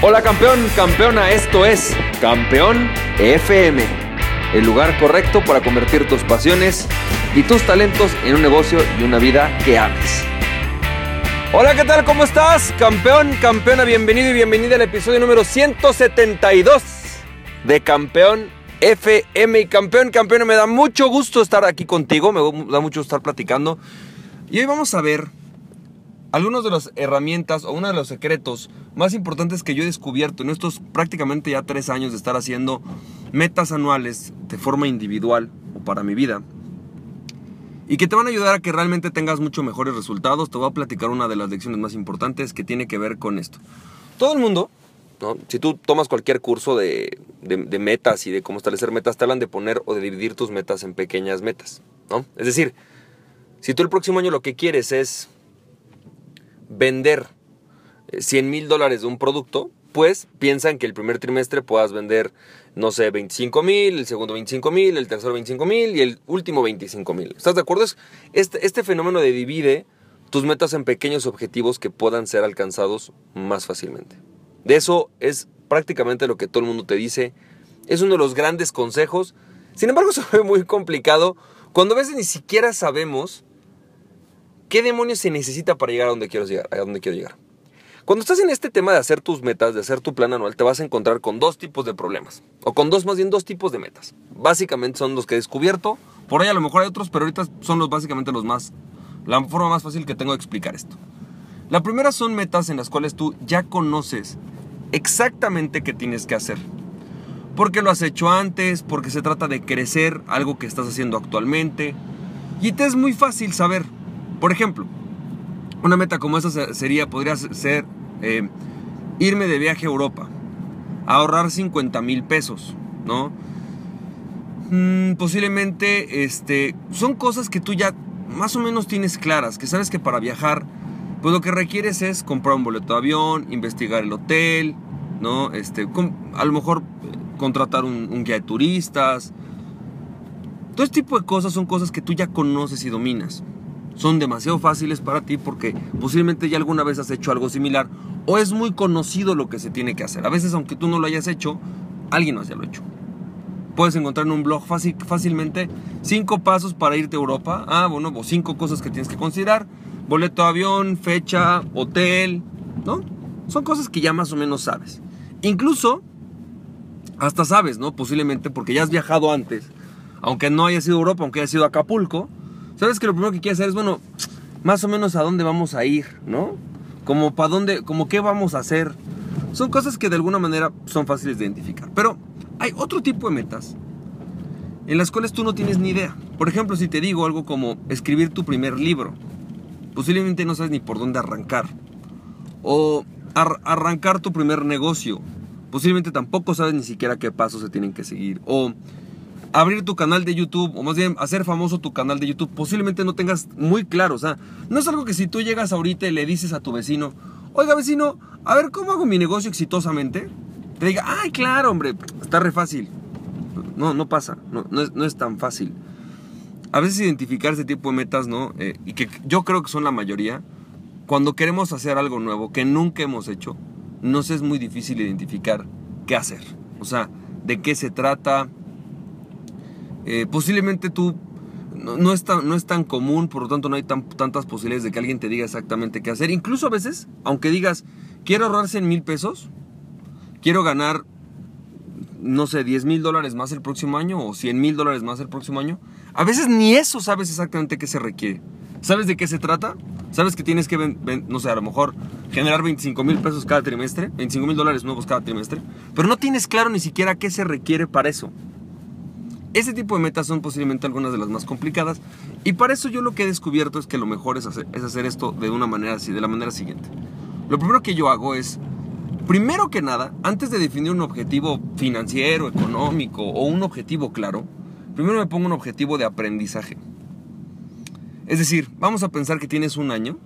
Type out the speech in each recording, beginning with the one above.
Hola campeón, campeona, esto es Campeón FM, el lugar correcto para convertir tus pasiones y tus talentos en un negocio y una vida que ames. Hola, ¿qué tal? ¿Cómo estás? Campeón, campeona, bienvenido y bienvenida al episodio número 172 de Campeón FM. Y campeón, campeona, me da mucho gusto estar aquí contigo, me da mucho estar platicando. Y hoy vamos a ver algunas de las herramientas o uno de los secretos más importantes que yo he descubierto en estos prácticamente ya tres años de estar haciendo metas anuales de forma individual o para mi vida y que te van a ayudar a que realmente tengas mucho mejores resultados. Te voy a platicar una de las lecciones más importantes que tiene que ver con esto. Todo el mundo, si tú tomas cualquier curso de, de, metas y de cómo establecer metas, te hablan de poner o de dividir tus metas en pequeñas metas. ¿no? Es decir, si tú el próximo año lo que quieres es vender 100 eh, mil dólares de un producto, pues piensan que el primer trimestre puedas vender, no sé, 25 mil, el segundo 25 mil, el tercero 25 mil y el último 25 mil. ¿Estás de acuerdo? Este, este fenómeno de divide tus metas en pequeños objetivos que puedan ser alcanzados más fácilmente. De eso es prácticamente lo que todo el mundo te dice. Es uno de los grandes consejos. Sin embargo, se ve muy complicado cuando a veces ni siquiera sabemos ¿Qué demonios se necesita para llegar a donde quiero llegar? A donde quiero llegar? Cuando estás en este tema de hacer tus metas, de hacer tu plan anual, te vas a encontrar con dos tipos de problemas. O con dos, más bien dos tipos de metas. Básicamente son los que he descubierto. Por ahí a lo mejor hay otros, pero ahorita son los básicamente los más... La forma más fácil que tengo de explicar esto. La primera son metas en las cuales tú ya conoces exactamente qué tienes que hacer. Porque lo has hecho antes, porque se trata de crecer algo que estás haciendo actualmente. Y te es muy fácil saber, por ejemplo, una meta como esa sería, podría ser eh, irme de viaje a Europa, ahorrar 50 mil pesos, ¿no? Mm, posiblemente, este, son cosas que tú ya más o menos tienes claras, que sabes que para viajar, pues lo que requieres es comprar un boleto de avión, investigar el hotel, ¿no? Este, a lo mejor eh, contratar un, un guía de turistas. Todo este tipo de cosas son cosas que tú ya conoces y dominas son demasiado fáciles para ti porque posiblemente ya alguna vez has hecho algo similar o es muy conocido lo que se tiene que hacer. A veces, aunque tú no lo hayas hecho, alguien más ya lo ha hecho. Puedes encontrar en un blog fácil, fácilmente cinco pasos para irte a Europa. Ah, bueno, o cinco cosas que tienes que considerar. Boleto de avión, fecha, hotel, ¿no? Son cosas que ya más o menos sabes. Incluso, hasta sabes, ¿no? Posiblemente porque ya has viajado antes. Aunque no haya sido Europa, aunque haya sido Acapulco, sabes que lo primero que quieres hacer es, bueno, más o menos a dónde vamos a ir, ¿no? Como para dónde, como qué vamos a hacer. Son cosas que de alguna manera son fáciles de identificar. Pero hay otro tipo de metas en las cuales tú no tienes ni idea. Por ejemplo, si te digo algo como escribir tu primer libro, posiblemente no sabes ni por dónde arrancar. O arrancar tu primer negocio, posiblemente tampoco sabes ni siquiera qué pasos se tienen que seguir. O abrir tu canal de YouTube, o más bien hacer famoso tu canal de YouTube, posiblemente no tengas muy claro. O sea, no es algo que si tú llegas ahorita y le dices a tu vecino, oiga vecino, a ver, ¿cómo hago mi negocio exitosamente? Te diga, ay, claro, hombre, está re fácil. No, no pasa, no, no, es, tan fácil. A veces identificar ese tipo de metas, ¿no? Eh, y que yo creo que son la mayoría, cuando queremos hacer algo nuevo que nunca hemos hecho, nos es muy difícil identificar qué hacer. O sea, de qué se trata, eh, posiblemente tú no, es tan, no, es tan, común, por lo tanto no hay tantas posibilidades de que alguien te diga exactamente qué hacer. Incluso a veces, aunque digas, quiero ahorrar 100 mil pesos, quiero ganar, no sé, 10 mil dólares más el próximo año o 100 mil dólares más el próximo año, a veces ni eso sabes exactamente qué se requiere. ¿Sabes de qué se trata? ¿Sabes que tienes que, no sé, a lo mejor generar 25 mil pesos cada trimestre, 25 mil dólares nuevos cada trimestre, pero no tienes claro ni siquiera qué se requiere para eso. Ese tipo de metas son posiblemente algunas de las más complicadas y para eso yo lo que he descubierto es que lo mejor es hacer, es hacer esto de una manera así, de la manera siguiente. Lo primero que yo hago es, primero que nada, antes de definir un objetivo financiero, económico o un objetivo claro, primero me pongo un objetivo de aprendizaje. Es decir, vamos a pensar que tienes un año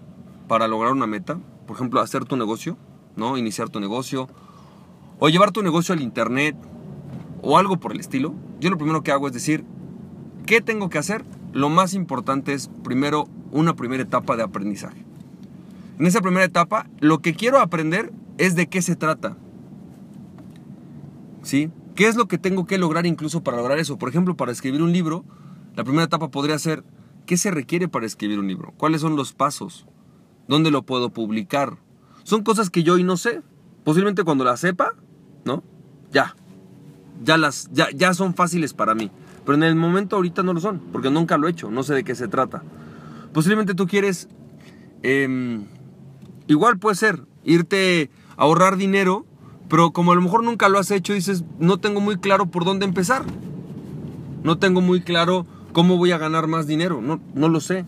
para lograr una meta, por ejemplo, hacer tu negocio, ¿no? Iniciar tu negocio o llevar tu negocio al internet o algo por el estilo yo lo primero que hago es decir, ¿qué tengo que hacer? Lo más importante es primero una primera etapa de aprendizaje. En esa primera etapa, lo que quiero aprender es de qué se trata. ¿Sí? ¿Qué es lo que tengo que lograr incluso para lograr eso? Por ejemplo, para escribir un libro, la primera etapa podría ser, ¿qué se requiere para escribir un libro? ¿Cuáles son los pasos? ¿Dónde lo puedo publicar? Son cosas que yo hoy no sé. Posiblemente cuando las sepa, ¿no? Ya. Ya, las, ya, ya son fáciles para mí. Pero en el momento ahorita no lo son, porque nunca lo he hecho, no sé de qué se trata. Posiblemente tú quieres, em, igual puede ser, irte a ahorrar dinero, pero como a lo mejor nunca lo has hecho, dices, no tengo muy claro por dónde empezar. No tengo muy claro cómo voy a ganar más dinero, no, no lo sé.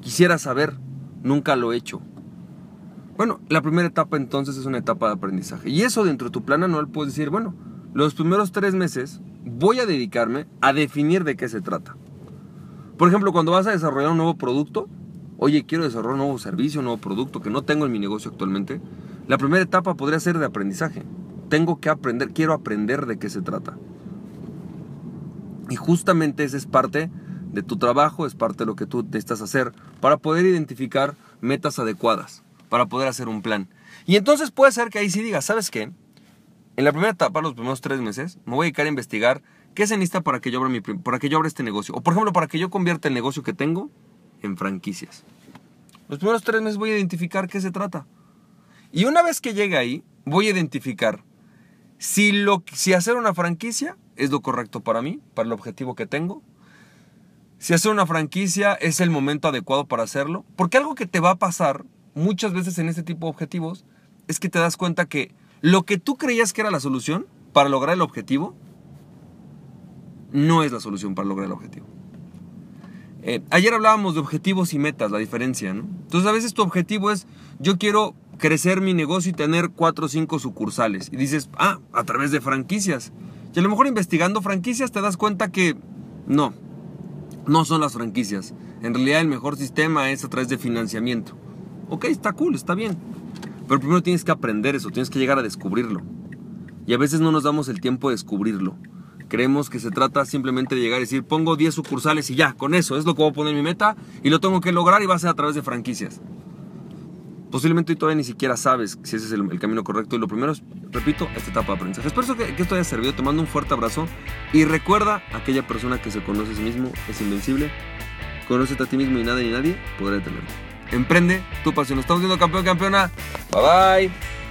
Quisiera saber, nunca lo he hecho. Bueno, la primera etapa entonces es una etapa de aprendizaje. Y eso dentro de tu plan anual puedes decir, bueno, los primeros tres meses voy a dedicarme a definir de qué se trata. Por ejemplo, cuando vas a desarrollar un nuevo producto, oye, quiero desarrollar un nuevo servicio, un nuevo producto que no tengo en mi negocio actualmente, la primera etapa podría ser de aprendizaje. Tengo que aprender, quiero aprender de qué se trata. Y justamente esa es parte de tu trabajo, es parte de lo que tú necesitas hacer para poder identificar metas adecuadas, para poder hacer un plan. Y entonces puede ser que ahí sí digas, ¿sabes qué? En la primera etapa, los primeros tres meses, me voy a dedicar a investigar qué se necesita para que yo abra, mi, para que yo abra este negocio. O por ejemplo, para que yo convierta el negocio que tengo en franquicias. Los primeros tres meses voy a identificar qué se trata. Y una vez que llegue ahí, voy a identificar si, lo, si hacer una franquicia es lo correcto para mí, para el objetivo que tengo. Si hacer una franquicia es el momento adecuado para hacerlo. Porque algo que te va a pasar muchas veces en este tipo de objetivos es que te das cuenta que lo que tú creías que era la solución para lograr el objetivo, no es la solución para lograr el objetivo. Eh, ayer hablábamos de objetivos y metas, la diferencia, ¿no? Entonces a veces tu objetivo es, yo quiero crecer mi negocio y tener cuatro o cinco sucursales. Y dices, ah, a través de franquicias. Y a lo mejor investigando franquicias te das cuenta que no, no son las franquicias. En realidad el mejor sistema es a través de financiamiento. Ok, está cool, está bien. Pero primero tienes que aprender eso, tienes que llegar a descubrirlo. Y a veces no nos damos el tiempo de descubrirlo. Creemos que se trata simplemente de llegar y decir, pongo 10 sucursales y ya, con eso es lo que voy a poner en mi meta y lo tengo que lograr y va a ser a través de franquicias. Posiblemente todavía ni siquiera sabes si ese es el, camino correcto. Y lo primero es, repito, esta etapa de aprendizaje. Espero que, que esto haya servido. Te mando un fuerte abrazo. Y recuerda, aquella persona que se conoce a sí mismo es invencible. Conócete a ti mismo y nada ni nadie podrá detenerlo. Emprende tu pasión. Estamos viendo campeón, campeona. Bye bye.